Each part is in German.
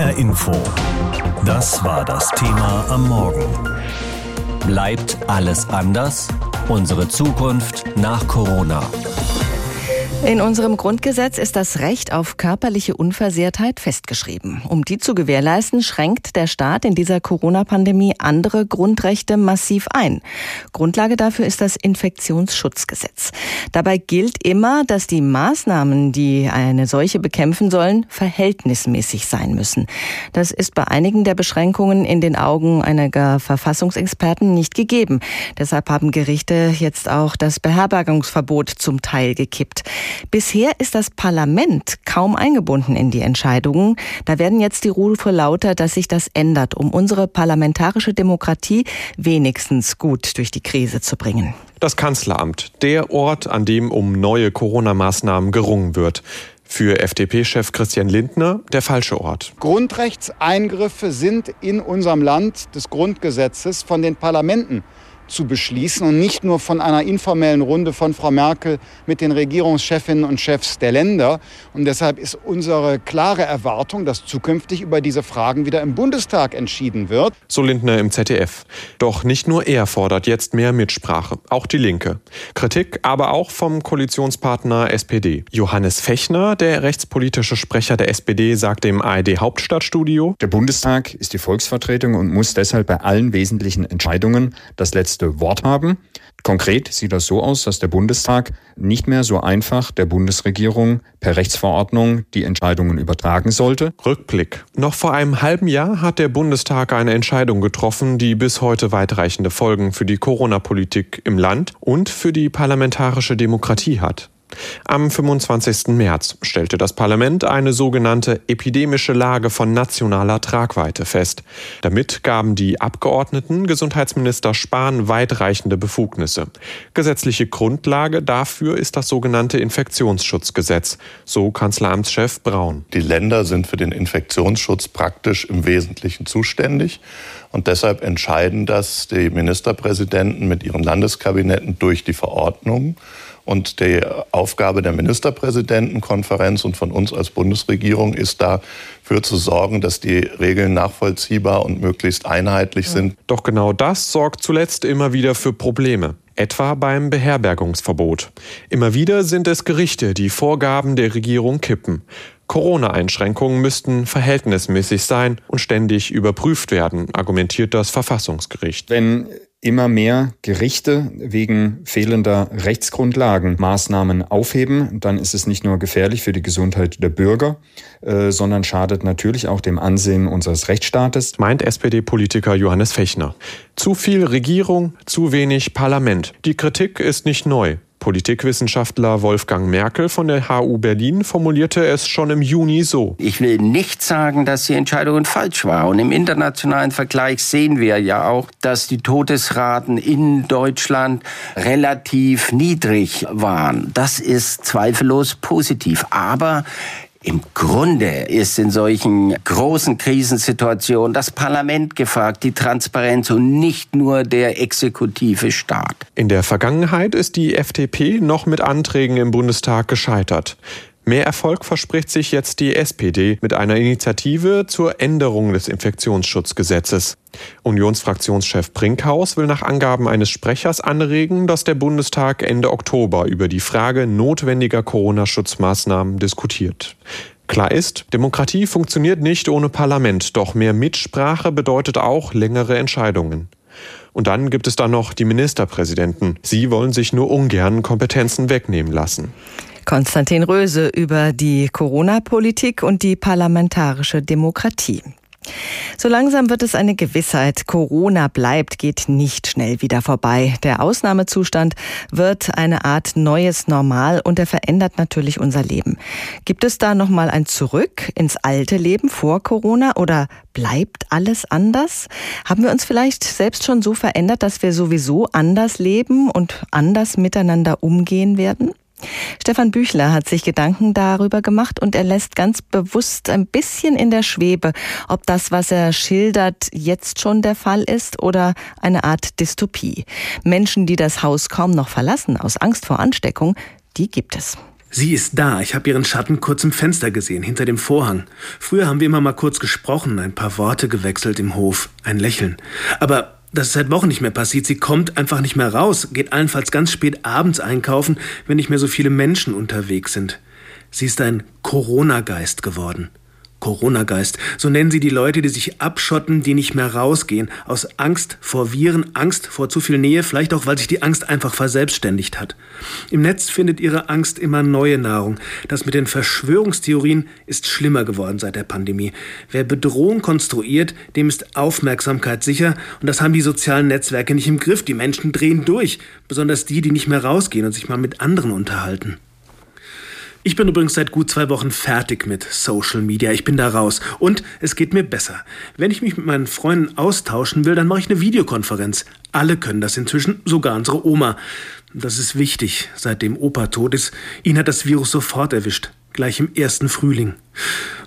HR Info. Das war das Thema am Morgen. Bleibt alles anders? Unsere Zukunft nach Corona. In unserem Grundgesetz ist das Recht auf körperliche Unversehrtheit festgeschrieben. Um die zu gewährleisten, schränkt der Staat in dieser Corona-Pandemie andere Grundrechte massiv ein. Grundlage dafür ist das Infektionsschutzgesetz. Dabei gilt immer, dass die Maßnahmen, die eine Seuche bekämpfen sollen, verhältnismäßig sein müssen. Das ist bei einigen der Beschränkungen in den Augen einiger Verfassungsexperten nicht gegeben. Deshalb haben Gerichte jetzt auch das Beherbergungsverbot zum Teil gekippt. Bisher ist das Parlament kaum eingebunden in die Entscheidungen. Da werden jetzt die Rufe lauter, dass sich das ändert, um unsere parlamentarische Demokratie wenigstens gut durch die Krise zu bringen. Das Kanzleramt, der Ort, an dem um neue Corona-Maßnahmen gerungen wird. Für FDP-Chef Christian Lindner der falsche Ort. Grundrechtseingriffe sind in unserem Land des Grundgesetzes von den Parlamenten zu beschließen und nicht nur von einer informellen Runde von Frau Merkel mit den Regierungschefinnen und Chefs der Länder. Und deshalb ist unsere klare Erwartung, dass zukünftig über diese Fragen wieder im Bundestag entschieden wird. So Lindner im ZDF. Doch nicht nur er fordert jetzt mehr Mitsprache, auch die Linke. Kritik aber auch vom Koalitionspartner SPD. Johannes Fechner, der rechtspolitische Sprecher der SPD, sagte im ARD Hauptstadtstudio, Der Bundestag ist die Volksvertretung und muss deshalb bei allen wesentlichen Entscheidungen das letzte letzte Wort haben. Konkret sieht das so aus, dass der Bundestag nicht mehr so einfach der Bundesregierung per Rechtsverordnung die Entscheidungen übertragen sollte. Rückblick. Noch vor einem halben Jahr hat der Bundestag eine Entscheidung getroffen, die bis heute weitreichende Folgen für die Corona-Politik im Land und für die parlamentarische Demokratie hat. Am 25. März stellte das Parlament eine sogenannte epidemische Lage von nationaler Tragweite fest. Damit gaben die Abgeordneten Gesundheitsminister Spahn weitreichende Befugnisse. Gesetzliche Grundlage dafür ist das sogenannte Infektionsschutzgesetz, so Kanzleramtschef Braun. Die Länder sind für den Infektionsschutz praktisch im Wesentlichen zuständig. Und deshalb entscheiden das die Ministerpräsidenten mit ihren Landeskabinetten durch die Verordnung. Und die Aufgabe der Ministerpräsidentenkonferenz und von uns als Bundesregierung ist dafür zu sorgen, dass die Regeln nachvollziehbar und möglichst einheitlich sind. Doch genau das sorgt zuletzt immer wieder für Probleme etwa beim Beherbergungsverbot. Immer wieder sind es Gerichte, die Vorgaben der Regierung kippen. Corona-Einschränkungen müssten verhältnismäßig sein und ständig überprüft werden, argumentiert das Verfassungsgericht. Wenn immer mehr Gerichte wegen fehlender Rechtsgrundlagen Maßnahmen aufheben, dann ist es nicht nur gefährlich für die Gesundheit der Bürger, äh, sondern schadet natürlich auch dem Ansehen unseres Rechtsstaates. Meint SPD-Politiker Johannes Fechner. Zu viel Regierung, zu wenig Parlament. Die Kritik ist nicht neu. Politikwissenschaftler Wolfgang Merkel von der HU Berlin formulierte es schon im Juni so. Ich will nicht sagen, dass die Entscheidung falsch war. Und im internationalen Vergleich sehen wir ja auch, dass die Todesraten in Deutschland relativ niedrig waren. Das ist zweifellos positiv. Aber im Grunde ist in solchen großen Krisensituationen das Parlament gefragt, die Transparenz und nicht nur der exekutive Staat. In der Vergangenheit ist die FDP noch mit Anträgen im Bundestag gescheitert. Mehr Erfolg verspricht sich jetzt die SPD mit einer Initiative zur Änderung des Infektionsschutzgesetzes. Unionsfraktionschef Brinkhaus will nach Angaben eines Sprechers anregen, dass der Bundestag Ende Oktober über die Frage notwendiger Corona-Schutzmaßnahmen diskutiert. Klar ist, Demokratie funktioniert nicht ohne Parlament, doch mehr Mitsprache bedeutet auch längere Entscheidungen. Und dann gibt es da noch die Ministerpräsidenten. Sie wollen sich nur ungern Kompetenzen wegnehmen lassen. Konstantin Röse über die Corona-Politik und die parlamentarische Demokratie. So langsam wird es eine Gewissheit. Corona bleibt, geht nicht schnell wieder vorbei. Der Ausnahmezustand wird eine Art neues Normal und er verändert natürlich unser Leben. Gibt es da nochmal ein Zurück ins alte Leben vor Corona oder bleibt alles anders? Haben wir uns vielleicht selbst schon so verändert, dass wir sowieso anders leben und anders miteinander umgehen werden? Stefan Büchler hat sich Gedanken darüber gemacht und er lässt ganz bewusst ein bisschen in der Schwebe, ob das, was er schildert, jetzt schon der Fall ist oder eine Art Dystopie. Menschen, die das Haus kaum noch verlassen aus Angst vor Ansteckung, die gibt es. Sie ist da. Ich habe ihren Schatten kurz im Fenster gesehen, hinter dem Vorhang. Früher haben wir immer mal kurz gesprochen, ein paar Worte gewechselt im Hof, ein Lächeln. Aber das ist seit Wochen nicht mehr passiert. Sie kommt einfach nicht mehr raus, geht allenfalls ganz spät abends einkaufen, wenn nicht mehr so viele Menschen unterwegs sind. Sie ist ein Corona-Geist geworden. Corona-Geist. So nennen sie die Leute, die sich abschotten, die nicht mehr rausgehen. Aus Angst vor Viren, Angst vor zu viel Nähe, vielleicht auch, weil sich die Angst einfach verselbstständigt hat. Im Netz findet ihre Angst immer neue Nahrung. Das mit den Verschwörungstheorien ist schlimmer geworden seit der Pandemie. Wer Bedrohung konstruiert, dem ist Aufmerksamkeit sicher. Und das haben die sozialen Netzwerke nicht im Griff. Die Menschen drehen durch. Besonders die, die nicht mehr rausgehen und sich mal mit anderen unterhalten. Ich bin übrigens seit gut zwei Wochen fertig mit Social Media. Ich bin da raus. Und es geht mir besser. Wenn ich mich mit meinen Freunden austauschen will, dann mache ich eine Videokonferenz. Alle können das inzwischen, sogar unsere Oma. Das ist wichtig, seitdem Opa tot ist. Ihn hat das Virus sofort erwischt gleich im ersten Frühling.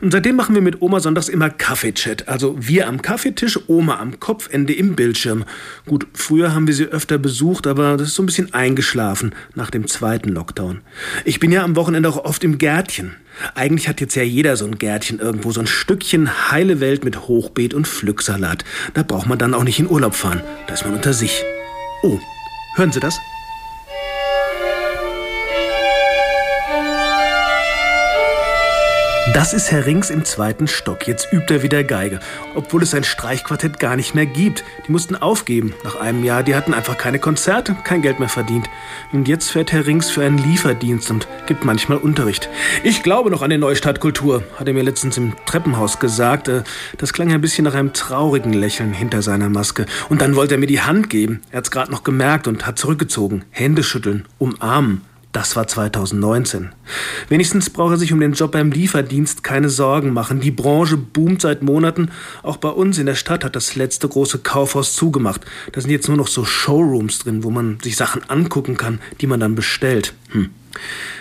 Und seitdem machen wir mit Oma sonntags immer Kaffeechat. Also wir am Kaffeetisch, Oma am Kopfende im Bildschirm. Gut, früher haben wir sie öfter besucht, aber das ist so ein bisschen eingeschlafen nach dem zweiten Lockdown. Ich bin ja am Wochenende auch oft im Gärtchen. Eigentlich hat jetzt ja jeder so ein Gärtchen irgendwo, so ein Stückchen heile Welt mit Hochbeet und Pflücksalat. Da braucht man dann auch nicht in Urlaub fahren. Da ist man unter sich. Oh, hören Sie das? Das ist Herr Rings im zweiten Stock. Jetzt übt er wieder Geige, obwohl es sein Streichquartett gar nicht mehr gibt. Die mussten aufgeben nach einem Jahr. Die hatten einfach keine Konzerte, kein Geld mehr verdient. Und jetzt fährt Herr Rings für einen Lieferdienst und gibt manchmal Unterricht. Ich glaube noch an die Neustadtkultur, hat er mir letztens im Treppenhaus gesagt. Äh, das klang ein bisschen nach einem traurigen Lächeln hinter seiner Maske. Und dann wollte er mir die Hand geben. Er hat es gerade noch gemerkt und hat zurückgezogen. Hände schütteln, umarmen. Das war 2019. Wenigstens braucht er sich um den Job beim Lieferdienst keine Sorgen machen. Die Branche boomt seit Monaten. Auch bei uns in der Stadt hat das letzte große Kaufhaus zugemacht. Da sind jetzt nur noch so Showrooms drin, wo man sich Sachen angucken kann, die man dann bestellt. Hm.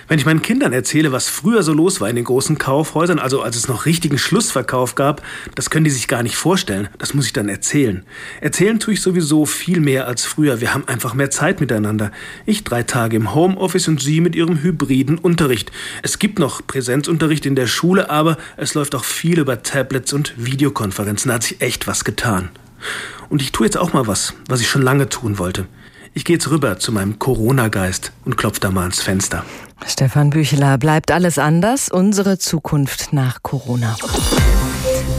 Wenn ich meinen Kindern erzähle, was früher so los war in den großen Kaufhäusern, also als es noch richtigen Schlussverkauf gab, das können die sich gar nicht vorstellen. Das muss ich dann erzählen. Erzählen tue ich sowieso viel mehr als früher. Wir haben einfach mehr Zeit miteinander. Ich drei Tage im Homeoffice und Sie mit Ihrem hybriden Unterricht. Es gibt noch Präsenzunterricht in der Schule, aber es läuft auch viel über Tablets und Videokonferenzen. Da hat sich echt was getan. Und ich tue jetzt auch mal was, was ich schon lange tun wollte. Ich gehe jetzt rüber zu meinem Corona-Geist und klopfe da mal ans Fenster. Stefan Bücheler, bleibt alles anders? Unsere Zukunft nach Corona.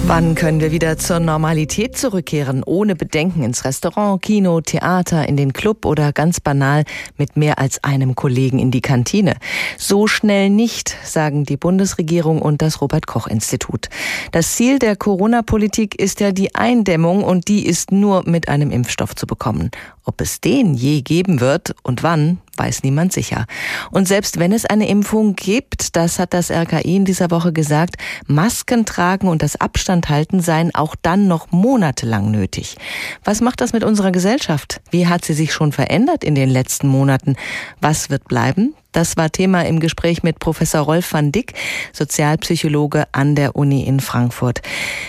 Wann können wir wieder zur Normalität zurückkehren, ohne Bedenken ins Restaurant, Kino, Theater, in den Club oder ganz banal mit mehr als einem Kollegen in die Kantine? So schnell nicht, sagen die Bundesregierung und das Robert Koch Institut. Das Ziel der Corona-Politik ist ja die Eindämmung und die ist nur mit einem Impfstoff zu bekommen. Ob es den je geben wird und wann, weiß niemand sicher. Und selbst wenn es eine Impfung gibt, das hat das RKI in dieser Woche gesagt, Masken tragen und das Abstand halten seien auch dann noch monatelang nötig. Was macht das mit unserer Gesellschaft? Wie hat sie sich schon verändert in den letzten Monaten? Was wird bleiben? Das war Thema im Gespräch mit Professor Rolf van Dick, Sozialpsychologe an der Uni in Frankfurt.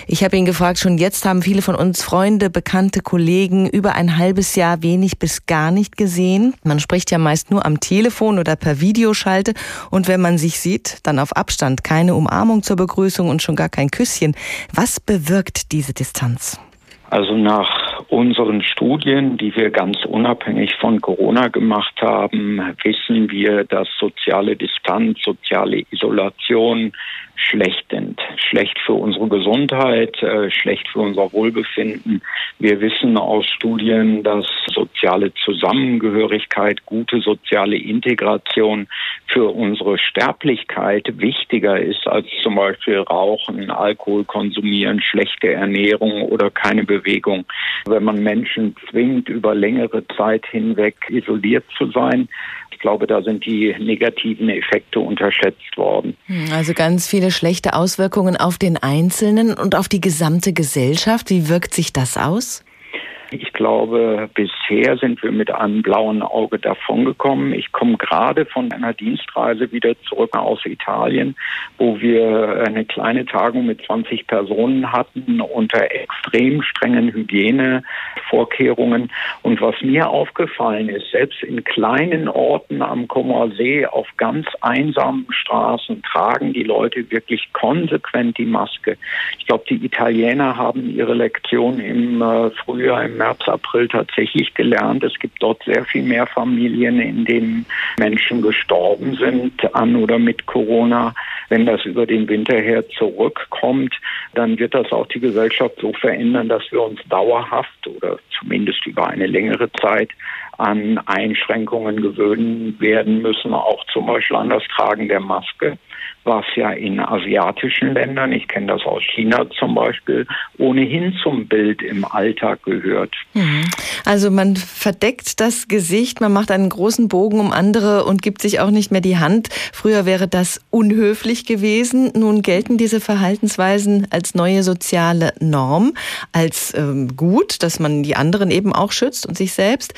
Ich habe ihn gefragt, schon jetzt haben viele von uns Freunde, bekannte Kollegen über ein halbes Jahr wenig bis gar nicht gesehen. Man spricht ja meist nur am Telefon oder per Videoschalte und wenn man sich sieht, dann auf Abstand. Keine Umarmung zur Begrüßung und schon gar kein Küsschen. Was bewirkt diese Distanz? Also nach unseren Studien, die wir ganz unabhängig von Corona gemacht haben, wissen wir, dass soziale Distanz, soziale Isolation schlecht sind. Schlecht für unsere Gesundheit, äh, schlecht für unser Wohlbefinden. Wir wissen aus Studien, dass soziale Zusammengehörigkeit, gute soziale Integration für unsere Sterblichkeit wichtiger ist als zum Beispiel Rauchen, Alkohol konsumieren, schlechte Ernährung oder keine Bewegung. Wenn man Menschen zwingt, über längere Zeit hinweg isoliert zu sein, glaube, da sind die negativen Effekte unterschätzt worden. Hm, also ganz viele schlechte Auswirkungen auf den Einzelnen und auf die gesamte Gesellschaft. Wie wirkt sich das aus? Ich glaube, bisher sind wir mit einem blauen Auge davongekommen. Ich komme gerade von einer Dienstreise wieder zurück aus Italien, wo wir eine kleine Tagung mit 20 Personen hatten unter extrem strengen Hygienevorkehrungen. Und was mir aufgefallen ist, selbst in kleinen Orten am See auf ganz einsamen Straßen tragen die Leute wirklich konsequent die Maske. Ich glaube, die Italiener haben ihre Lektion im äh, Frühjahr, im März, April tatsächlich gelernt. Es gibt dort sehr viel mehr Familien, in denen Menschen gestorben sind an oder mit Corona. Wenn das über den Winter her zurückkommt, dann wird das auch die Gesellschaft so verändern, dass wir uns dauerhaft oder zumindest über eine längere Zeit an Einschränkungen gewöhnen werden müssen, auch zum Beispiel an das Tragen der Maske was ja in asiatischen Ländern, ich kenne das aus China zum Beispiel, ohnehin zum Bild im Alltag gehört. Mhm. Also man verdeckt das Gesicht, man macht einen großen Bogen um andere und gibt sich auch nicht mehr die Hand. Früher wäre das unhöflich gewesen. Nun gelten diese Verhaltensweisen als neue soziale Norm, als ähm, gut, dass man die anderen eben auch schützt und sich selbst.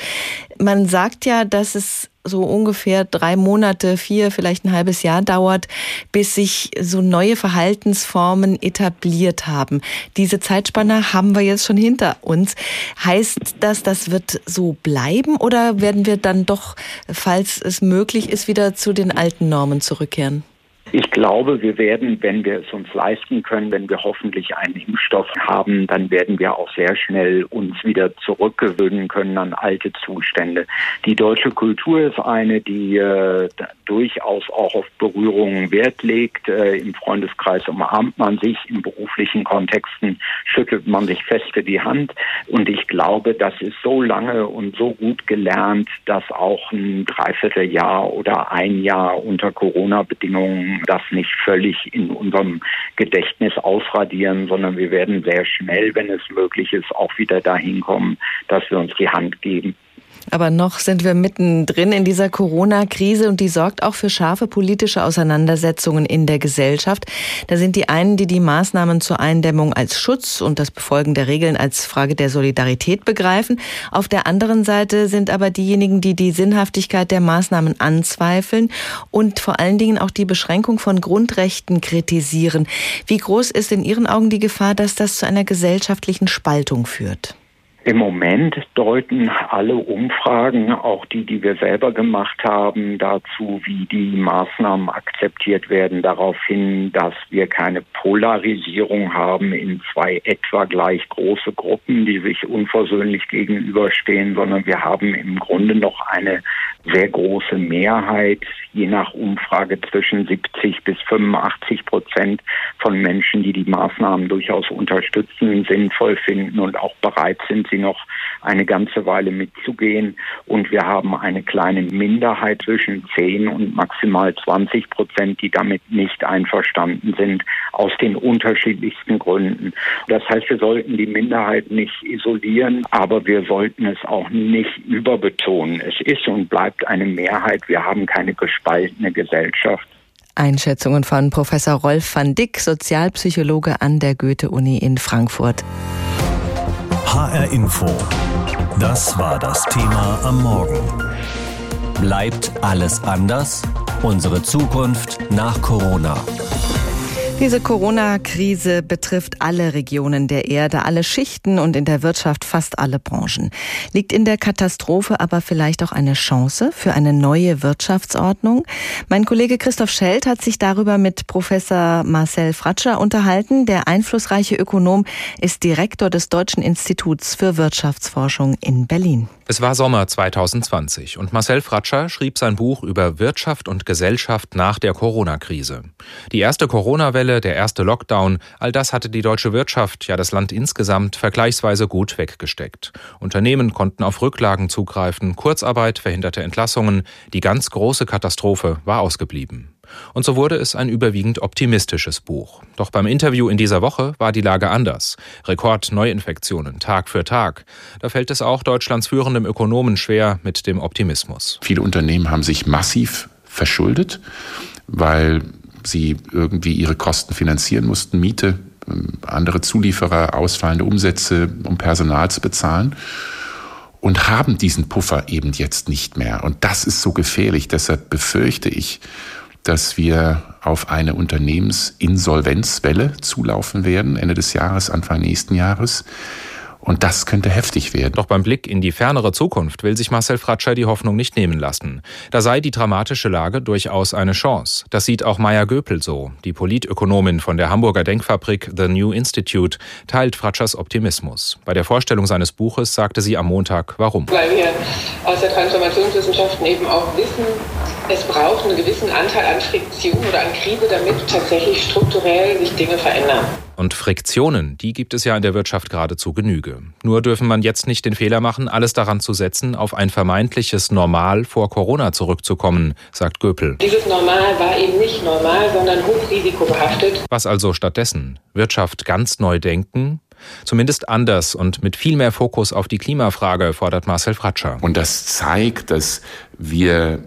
Man sagt ja, dass es so ungefähr drei Monate, vier, vielleicht ein halbes Jahr dauert, bis sich so neue Verhaltensformen etabliert haben. Diese Zeitspanne haben wir jetzt schon hinter uns. Heißt das, das wird so bleiben oder werden wir dann doch, falls es möglich ist, wieder zu den alten Normen zurückkehren? Ich glaube, wir werden, wenn wir es uns leisten können, wenn wir hoffentlich einen Impfstoff haben, dann werden wir auch sehr schnell uns wieder zurückgewöhnen können an alte Zustände. Die deutsche Kultur ist eine, die äh, durchaus auch auf Berührungen Wert legt. Äh, Im Freundeskreis umarmt man sich, in beruflichen Kontexten schüttelt man sich feste die Hand. Und ich glaube, das ist so lange und so gut gelernt, dass auch ein Dreivierteljahr oder ein Jahr unter Corona-Bedingungen das nicht völlig in unserem Gedächtnis ausradieren, sondern wir werden sehr schnell, wenn es möglich ist, auch wieder dahin kommen, dass wir uns die Hand geben. Aber noch sind wir mittendrin in dieser Corona-Krise und die sorgt auch für scharfe politische Auseinandersetzungen in der Gesellschaft. Da sind die einen, die die Maßnahmen zur Eindämmung als Schutz und das Befolgen der Regeln als Frage der Solidarität begreifen. Auf der anderen Seite sind aber diejenigen, die die Sinnhaftigkeit der Maßnahmen anzweifeln und vor allen Dingen auch die Beschränkung von Grundrechten kritisieren. Wie groß ist in Ihren Augen die Gefahr, dass das zu einer gesellschaftlichen Spaltung führt? Im Moment deuten alle Umfragen, auch die, die wir selber gemacht haben, dazu, wie die Maßnahmen akzeptiert werden, darauf hin, dass wir keine Polarisierung haben in zwei etwa gleich große Gruppen, die sich unversöhnlich gegenüberstehen, sondern wir haben im Grunde noch eine sehr große Mehrheit, je nach Umfrage zwischen 70 bis 85 Prozent von Menschen, die die Maßnahmen durchaus unterstützen, sinnvoll finden und auch bereit sind, sie noch eine ganze Weile mitzugehen. Und wir haben eine kleine Minderheit zwischen 10 und maximal 20 Prozent, die damit nicht einverstanden sind, aus den unterschiedlichsten Gründen. Das heißt, wir sollten die Minderheit nicht isolieren, aber wir sollten es auch nicht überbetonen. Es ist und bleibt eine Mehrheit. Wir haben keine gespaltene Gesellschaft. Einschätzungen von Professor Rolf van Dick, Sozialpsychologe an der Goethe-Uni in Frankfurt. HR Info. Das war das Thema am Morgen. Bleibt alles anders? Unsere Zukunft nach Corona. Diese Corona-Krise betrifft alle Regionen der Erde, alle Schichten und in der Wirtschaft fast alle Branchen. Liegt in der Katastrophe aber vielleicht auch eine Chance für eine neue Wirtschaftsordnung? Mein Kollege Christoph Schelt hat sich darüber mit Professor Marcel Fratscher unterhalten. Der einflussreiche Ökonom ist Direktor des Deutschen Instituts für Wirtschaftsforschung in Berlin. Es war Sommer 2020 und Marcel Fratscher schrieb sein Buch über Wirtschaft und Gesellschaft nach der Corona-Krise. Die erste Corona-Welle, der erste Lockdown, all das hatte die deutsche Wirtschaft, ja das Land insgesamt, vergleichsweise gut weggesteckt. Unternehmen konnten auf Rücklagen zugreifen, Kurzarbeit verhinderte Entlassungen, die ganz große Katastrophe war ausgeblieben. Und so wurde es ein überwiegend optimistisches Buch. Doch beim Interview in dieser Woche war die Lage anders. Rekordneuinfektionen Tag für Tag. Da fällt es auch Deutschlands führendem Ökonomen schwer mit dem Optimismus. Viele Unternehmen haben sich massiv verschuldet, weil sie irgendwie ihre Kosten finanzieren mussten, Miete ähm, andere Zulieferer, ausfallende Umsätze, um Personal zu bezahlen und haben diesen Puffer eben jetzt nicht mehr. Und das ist so gefährlich. Deshalb befürchte ich, dass wir auf eine Unternehmensinsolvenzwelle zulaufen werden, Ende des Jahres, Anfang nächsten Jahres. Und das könnte heftig werden. Doch beim Blick in die fernere Zukunft will sich Marcel Fratscher die Hoffnung nicht nehmen lassen. Da sei die dramatische Lage durchaus eine Chance. Das sieht auch Maya Göpel so. Die Politökonomin von der Hamburger Denkfabrik The New Institute teilt Fratschers Optimismus. Bei der Vorstellung seines Buches sagte sie am Montag, warum. Weil wir aus der Transformationswissenschaften eben auch wissen, es braucht einen gewissen Anteil an Friktion oder an Krise, damit tatsächlich strukturell sich Dinge verändern. Und Friktionen, die gibt es ja in der Wirtschaft geradezu Genüge. Nur dürfen man jetzt nicht den Fehler machen, alles daran zu setzen, auf ein vermeintliches Normal vor Corona zurückzukommen, sagt Göpel. Dieses Normal war eben nicht normal, sondern hochrisikobehaftet. Was also stattdessen? Wirtschaft ganz neu denken? Zumindest anders und mit viel mehr Fokus auf die Klimafrage, fordert Marcel Fratscher. Und das zeigt, dass wir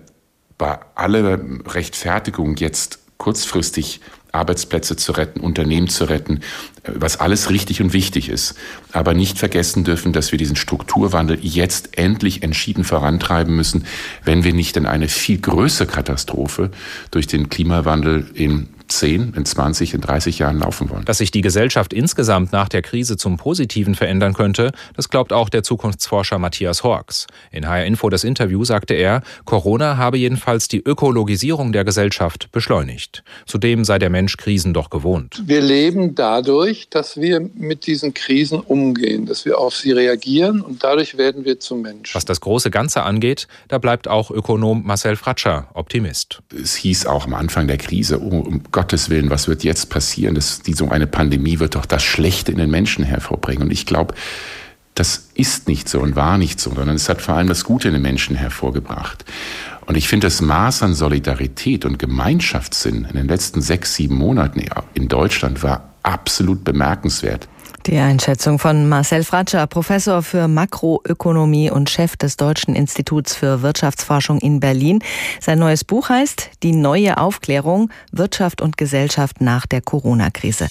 bei aller Rechtfertigung jetzt kurzfristig Arbeitsplätze zu retten, Unternehmen zu retten, was alles richtig und wichtig ist. Aber nicht vergessen dürfen, dass wir diesen Strukturwandel jetzt endlich entschieden vorantreiben müssen, wenn wir nicht in eine viel größere Katastrophe durch den Klimawandel in 10, in 20, in 30 Jahren laufen wollen. Dass sich die Gesellschaft insgesamt nach der Krise zum Positiven verändern könnte, das glaubt auch der Zukunftsforscher Matthias Horks. In HR Info das Interview sagte er, Corona habe jedenfalls die Ökologisierung der Gesellschaft beschleunigt. Zudem sei der Mensch Krisen doch gewohnt. Wir leben dadurch, dass wir mit diesen Krisen umgehen, dass wir auf sie reagieren und dadurch werden wir zum Menschen. Was das große Ganze angeht, da bleibt auch Ökonom Marcel Fratscher Optimist. Es hieß auch am Anfang der Krise, oh, um Gottes Willen, was wird jetzt passieren? Das, die, so eine Pandemie wird doch das Schlechte in den Menschen hervorbringen. Und ich glaube, das ist nicht so und war nicht so, sondern es hat vor allem das Gute in den Menschen hervorgebracht. Und ich finde, das Maß an Solidarität und Gemeinschaftssinn in den letzten sechs, sieben Monaten in Deutschland war absolut bemerkenswert. Die Einschätzung von Marcel Fratscher, Professor für Makroökonomie und Chef des Deutschen Instituts für Wirtschaftsforschung in Berlin. Sein neues Buch heißt Die neue Aufklärung Wirtschaft und Gesellschaft nach der Corona-Krise.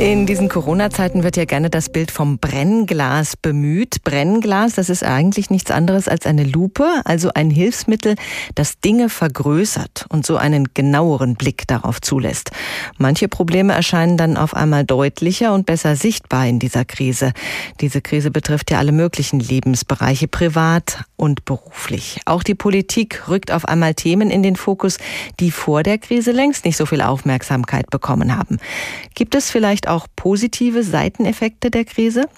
In diesen Corona-Zeiten wird ja gerne das Bild vom Brennglas bemüht. Brennglas, das ist eigentlich nichts anderes als eine Lupe, also ein Hilfsmittel, das Dinge vergrößert und so einen genaueren Blick darauf zulässt. Manche Probleme erscheinen dann auf einmal deutlicher und besser sichtbar in dieser Krise. Diese Krise betrifft ja alle möglichen Lebensbereiche, privat und beruflich. Auch die Politik rückt auf einmal Themen in den Fokus, die vor der Krise längst nicht so viel Aufmerksamkeit bekommen haben. Gibt es vielleicht vielleicht auch positive Seiteneffekte der Krise?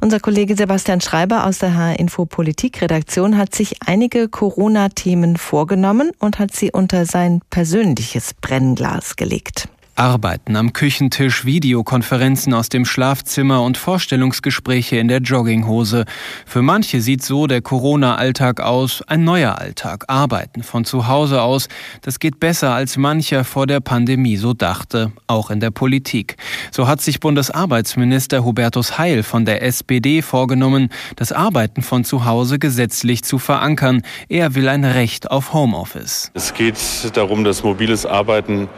Unser Kollege Sebastian Schreiber aus der H-Info Politik-Redaktion hat sich einige Corona-Themen vorgenommen und hat sie unter sein persönliches Brennglas gelegt. Arbeiten am Küchentisch, Videokonferenzen aus dem Schlafzimmer und Vorstellungsgespräche in der Jogginghose. Für manche sieht so der Corona-Alltag aus, ein neuer Alltag. Arbeiten von zu Hause aus, das geht besser als mancher vor der Pandemie so dachte, auch in der Politik. So hat sich Bundesarbeitsminister Hubertus Heil von der SPD vorgenommen, das Arbeiten von zu Hause gesetzlich zu verankern. Er will ein Recht auf Homeoffice. Es geht darum, dass mobiles Arbeiten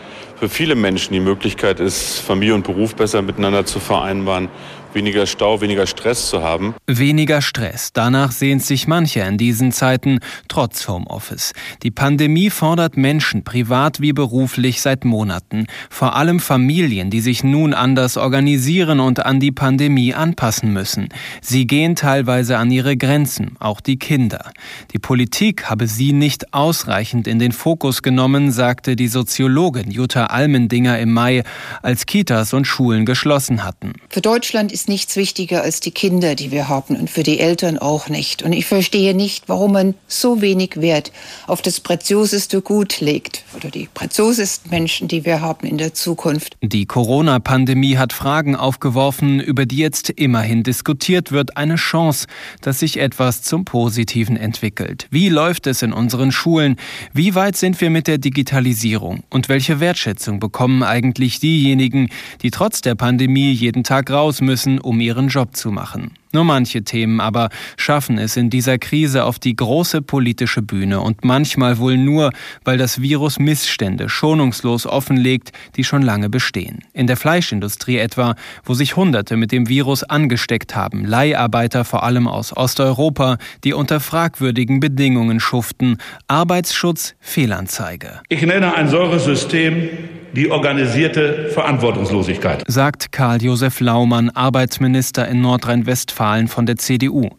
für viele Menschen die Möglichkeit ist, Familie und Beruf besser miteinander zu vereinbaren weniger Stau, weniger Stress zu haben. Weniger Stress. Danach sehnt sich mancher in diesen Zeiten, trotz Homeoffice. Die Pandemie fordert Menschen, privat wie beruflich, seit Monaten. Vor allem Familien, die sich nun anders organisieren und an die Pandemie anpassen müssen. Sie gehen teilweise an ihre Grenzen, auch die Kinder. Die Politik habe sie nicht ausreichend in den Fokus genommen, sagte die Soziologin Jutta Almendinger im Mai, als Kitas und Schulen geschlossen hatten. Für Deutschland ist ist nichts wichtiger als die Kinder, die wir haben und für die Eltern auch nicht. Und ich verstehe nicht, warum man so wenig Wert auf das prezioseste Gut legt oder die preziosesten Menschen, die wir haben in der Zukunft. Die Corona-Pandemie hat Fragen aufgeworfen, über die jetzt immerhin diskutiert wird. Eine Chance, dass sich etwas zum Positiven entwickelt. Wie läuft es in unseren Schulen? Wie weit sind wir mit der Digitalisierung? Und welche Wertschätzung bekommen eigentlich diejenigen, die trotz der Pandemie jeden Tag raus müssen, um ihren Job zu machen. Nur manche Themen aber schaffen es in dieser Krise auf die große politische Bühne und manchmal wohl nur, weil das Virus Missstände schonungslos offenlegt, die schon lange bestehen. In der Fleischindustrie etwa, wo sich Hunderte mit dem Virus angesteckt haben, Leiharbeiter vor allem aus Osteuropa, die unter fragwürdigen Bedingungen schuften, Arbeitsschutz, Fehlanzeige. Ich nenne ein solches System die organisierte Verantwortungslosigkeit. Sagt Karl-Josef Laumann, Arbeitsminister in Nordrhein-Westfalen von der CDU.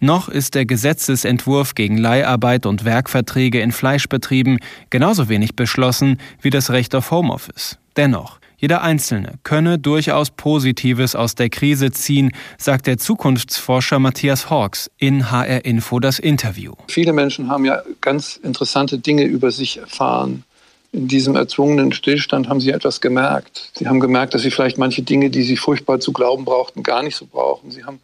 Noch ist der Gesetzesentwurf gegen Leiharbeit und Werkverträge in Fleischbetrieben genauso wenig beschlossen wie das Recht auf Homeoffice. Dennoch, jeder Einzelne könne durchaus Positives aus der Krise ziehen, sagt der Zukunftsforscher Matthias Hawks in HR Info das Interview. Viele Menschen haben ja ganz interessante Dinge über sich erfahren in diesem erzwungenen Stillstand haben sie etwas gemerkt. Sie haben gemerkt, dass sie vielleicht manche Dinge, die sie furchtbar zu glauben brauchten, gar nicht so brauchen. Sie haben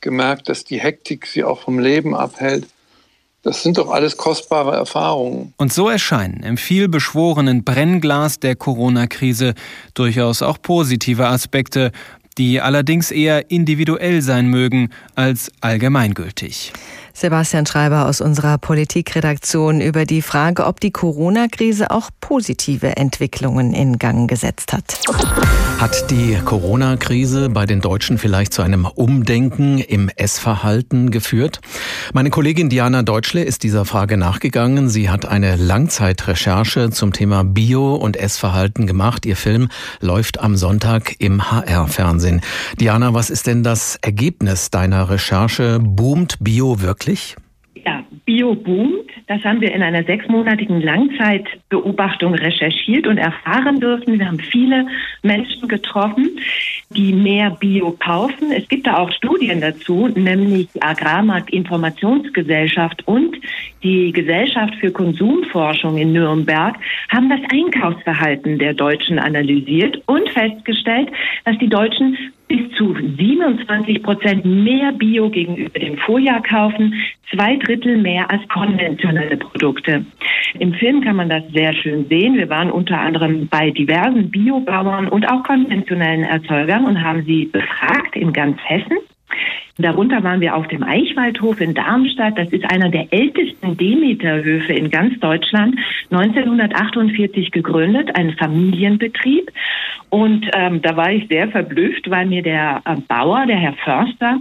gemerkt, dass die Hektik sie auch vom Leben abhält. Das sind doch alles kostbare Erfahrungen. Und so erscheinen im vielbeschworenen Brennglas der Corona-Krise durchaus auch positive Aspekte, die allerdings eher individuell sein mögen als allgemeingültig. Sebastian Schreiber aus unserer Politikredaktion über die Frage, ob die Corona-Krise auch positive Entwicklungen in Gang gesetzt hat. Hat die Corona-Krise bei den Deutschen vielleicht zu einem Umdenken im Essverhalten geführt? Meine Kollegin Diana Deutschle ist dieser Frage nachgegangen. Sie hat eine Langzeitrecherche zum Thema Bio- und Essverhalten gemacht. Ihr Film läuft am Sonntag im HR-Fernsehen. Diana, was ist denn das Ergebnis deiner Recherche? Boomt Bio wirklich? Wirklich? Ja, Bio boomt. Das haben wir in einer sechsmonatigen Langzeitbeobachtung recherchiert und erfahren dürfen. Wir haben viele Menschen getroffen, die mehr Bio kaufen. Es gibt da auch Studien dazu, nämlich die Agrarmarkt Informationsgesellschaft und die Gesellschaft für Konsumforschung in Nürnberg haben das Einkaufsverhalten der Deutschen analysiert und festgestellt, dass die Deutschen bis zu 27 Prozent mehr Bio gegenüber dem Vorjahr kaufen, zwei Drittel mehr als konventionelle Produkte. Im Film kann man das sehr schön sehen. Wir waren unter anderem bei diversen Biobauern und auch konventionellen Erzeugern und haben sie befragt in ganz Hessen. Darunter waren wir auf dem Eichwaldhof in Darmstadt. Das ist einer der ältesten Demeterhöfe in ganz Deutschland. 1948 gegründet, ein Familienbetrieb. Und ähm, da war ich sehr verblüfft, weil mir der äh, Bauer, der Herr Förster,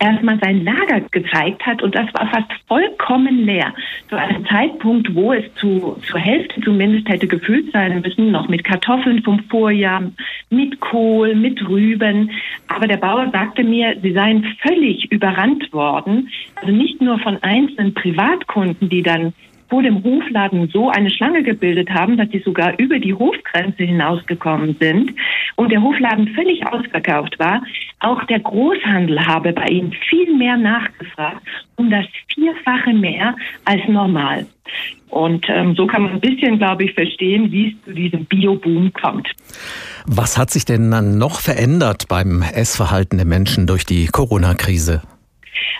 erstmal sein Lager gezeigt hat und das war fast vollkommen leer. Zu einem Zeitpunkt, wo es zu, zur Hälfte zumindest hätte gefüllt sein müssen, noch mit Kartoffeln vom Vorjahr, mit Kohl, mit Rüben. Aber der Bauer sagte mir, sie seien völlig überrannt worden. Also nicht nur von einzelnen Privatkunden, die dann vor dem Hofladen so eine Schlange gebildet haben, dass sie sogar über die Hofgrenze hinausgekommen sind und der Hofladen völlig ausverkauft war. Auch der Großhandel habe bei ihnen viel mehr nachgefragt, um das Vierfache mehr als normal. Und ähm, so kann man ein bisschen, glaube ich, verstehen, wie es zu diesem Bio-Boom kommt. Was hat sich denn dann noch verändert beim Essverhalten der Menschen durch die Corona-Krise?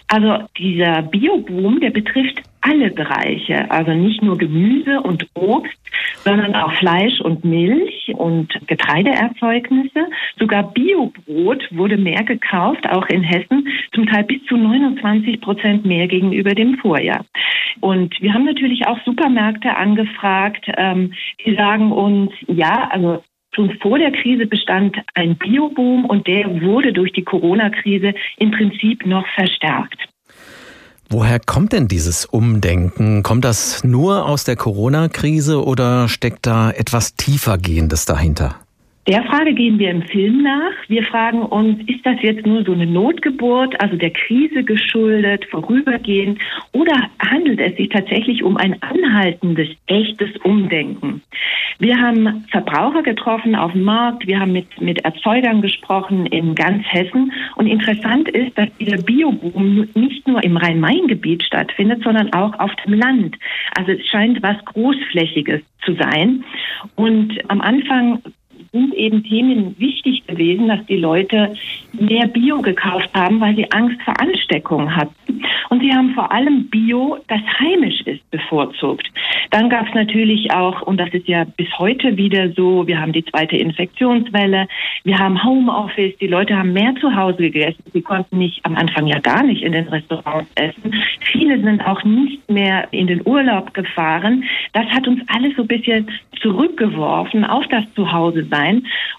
Also dieser Bio-Boom, der betrifft alle Bereiche, also nicht nur Gemüse und Obst, sondern auch Fleisch und Milch und Getreideerzeugnisse. Sogar Biobrot wurde mehr gekauft, auch in Hessen, zum Teil bis zu 29 Prozent mehr gegenüber dem Vorjahr. Und wir haben natürlich auch Supermärkte angefragt, ähm, die sagen uns, ja, also Schon vor der Krise bestand ein Bioboom und der wurde durch die Corona-Krise im Prinzip noch verstärkt. Woher kommt denn dieses Umdenken? Kommt das nur aus der Corona-Krise oder steckt da etwas tiefergehendes dahinter? Der Frage gehen wir im Film nach. Wir fragen uns, ist das jetzt nur so eine Notgeburt, also der Krise geschuldet, vorübergehend, oder handelt es sich tatsächlich um ein anhaltendes, echtes Umdenken? Wir haben Verbraucher getroffen auf dem Markt, wir haben mit, mit Erzeugern gesprochen in ganz Hessen. Und interessant ist, dass dieser Bioboom nicht nur im Rhein-Main-Gebiet stattfindet, sondern auch auf dem Land. Also es scheint was Großflächiges zu sein. Und am Anfang sind eben Themen wichtig gewesen, dass die Leute mehr Bio gekauft haben, weil sie Angst vor Ansteckung hatten. Und sie haben vor allem Bio, das heimisch ist, bevorzugt. Dann gab es natürlich auch, und das ist ja bis heute wieder so, wir haben die zweite Infektionswelle, wir haben Homeoffice, die Leute haben mehr zu Hause gegessen. Sie konnten nicht am Anfang ja gar nicht in den Restaurants essen. Viele sind auch nicht mehr in den Urlaub gefahren. Das hat uns alles so ein bisschen zurückgeworfen auf das Zuhause sein.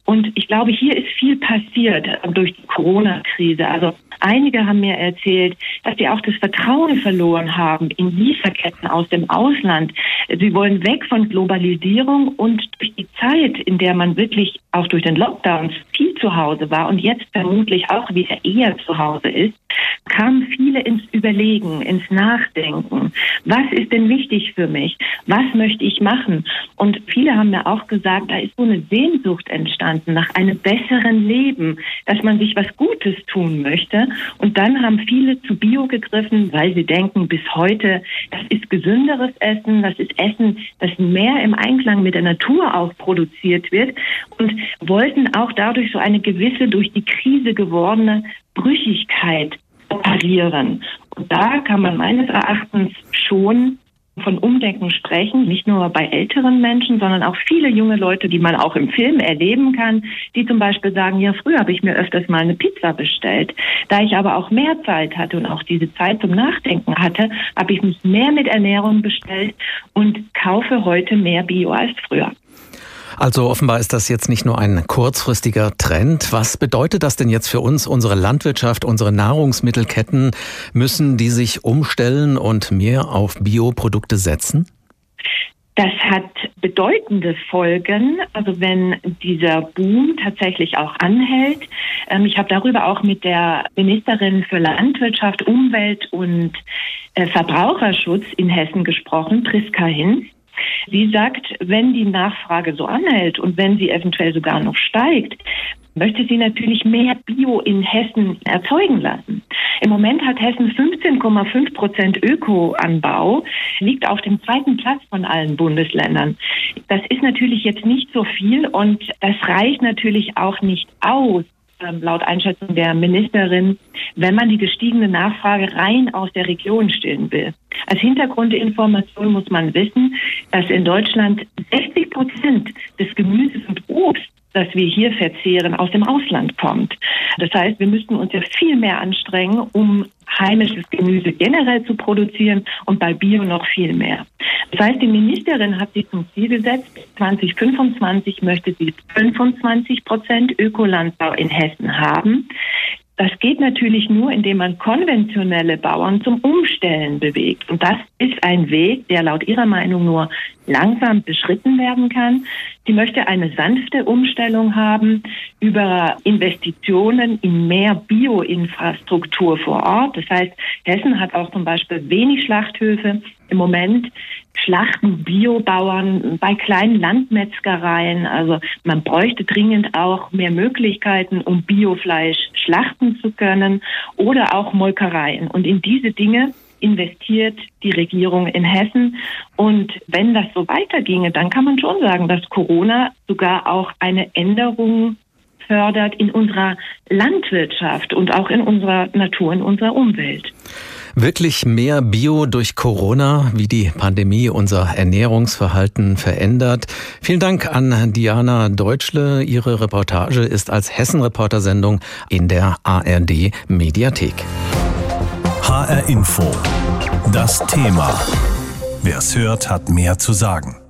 Und ich glaube, hier ist viel passiert durch die Corona-Krise. Also einige haben mir erzählt, dass sie auch das Vertrauen verloren haben in Lieferketten aus dem Ausland. Sie wollen weg von Globalisierung und durch die Zeit, in der man wirklich auch durch den Lockdown viel zu Hause war und jetzt vermutlich auch wieder eher zu Hause ist, kamen viele ins Überlegen, ins Nachdenken. Was ist denn wichtig für mich? Was möchte ich machen? Und viele haben mir auch gesagt, da ist so eine Sehnsucht entstanden nach einem besseren Leben, dass man sich was Gutes tun möchte. Und dann haben viele zu Bio gegriffen, weil sie denken, bis heute, das ist gesünderes Essen, das ist Essen, das mehr im Einklang mit der Natur auch produziert wird und wollten auch dadurch so eine gewisse durch die Krise gewordene Brüchigkeit parieren. Und da kann man meines Erachtens schon von Umdenken sprechen, nicht nur bei älteren Menschen, sondern auch viele junge Leute, die man auch im Film erleben kann, die zum Beispiel sagen, ja, früher habe ich mir öfters mal eine Pizza bestellt. Da ich aber auch mehr Zeit hatte und auch diese Zeit zum Nachdenken hatte, habe ich mich mehr mit Ernährung bestellt und kaufe heute mehr Bio als früher. Also offenbar ist das jetzt nicht nur ein kurzfristiger Trend. Was bedeutet das denn jetzt für uns, unsere Landwirtschaft, unsere Nahrungsmittelketten? Müssen die sich umstellen und mehr auf Bioprodukte setzen? Das hat bedeutende Folgen, also wenn dieser Boom tatsächlich auch anhält. Ähm, ich habe darüber auch mit der Ministerin für Landwirtschaft, Umwelt und äh, Verbraucherschutz in Hessen gesprochen, Priska Hinz. Sie sagt, wenn die Nachfrage so anhält und wenn sie eventuell sogar noch steigt, möchte sie natürlich mehr Bio in Hessen erzeugen lassen. Im Moment hat Hessen 15,5 Prozent Ökoanbau, liegt auf dem zweiten Platz von allen Bundesländern. Das ist natürlich jetzt nicht so viel und das reicht natürlich auch nicht aus, laut Einschätzung der Ministerin, wenn man die gestiegene Nachfrage rein aus der Region stillen will. Als Hintergrundinformation muss man wissen, dass in Deutschland 60 Prozent des Gemüses und Obst das wir hier verzehren, aus dem Ausland kommt. Das heißt, wir müssten uns ja viel mehr anstrengen, um heimisches Gemüse generell zu produzieren und bei Bio noch viel mehr. Das heißt, die Ministerin hat sich zum Ziel gesetzt, 2025 möchte sie 25 Prozent Ökolandbau in Hessen haben. Das geht natürlich nur, indem man konventionelle Bauern zum Umstellen bewegt. Und das ist ein Weg, der laut ihrer Meinung nur langsam beschritten werden kann. Sie möchte eine sanfte Umstellung haben über Investitionen in mehr Bioinfrastruktur vor Ort. Das heißt, Hessen hat auch zum Beispiel wenig Schlachthöfe. Im Moment schlachten Biobauern bei kleinen Landmetzgereien. Also man bräuchte dringend auch mehr Möglichkeiten, um Biofleisch schlachten zu können oder auch Molkereien. Und in diese Dinge investiert die Regierung in Hessen. Und wenn das so weiterginge, dann kann man schon sagen, dass Corona sogar auch eine Änderung fördert in unserer Landwirtschaft und auch in unserer Natur, in unserer Umwelt. Wirklich mehr Bio durch Corona, wie die Pandemie unser Ernährungsverhalten verändert. Vielen Dank an Diana Deutschle. Ihre Reportage ist als Hessen-Reporter-Sendung in der ARD Mediathek. HR Info. Das Thema. Wer es hört, hat mehr zu sagen.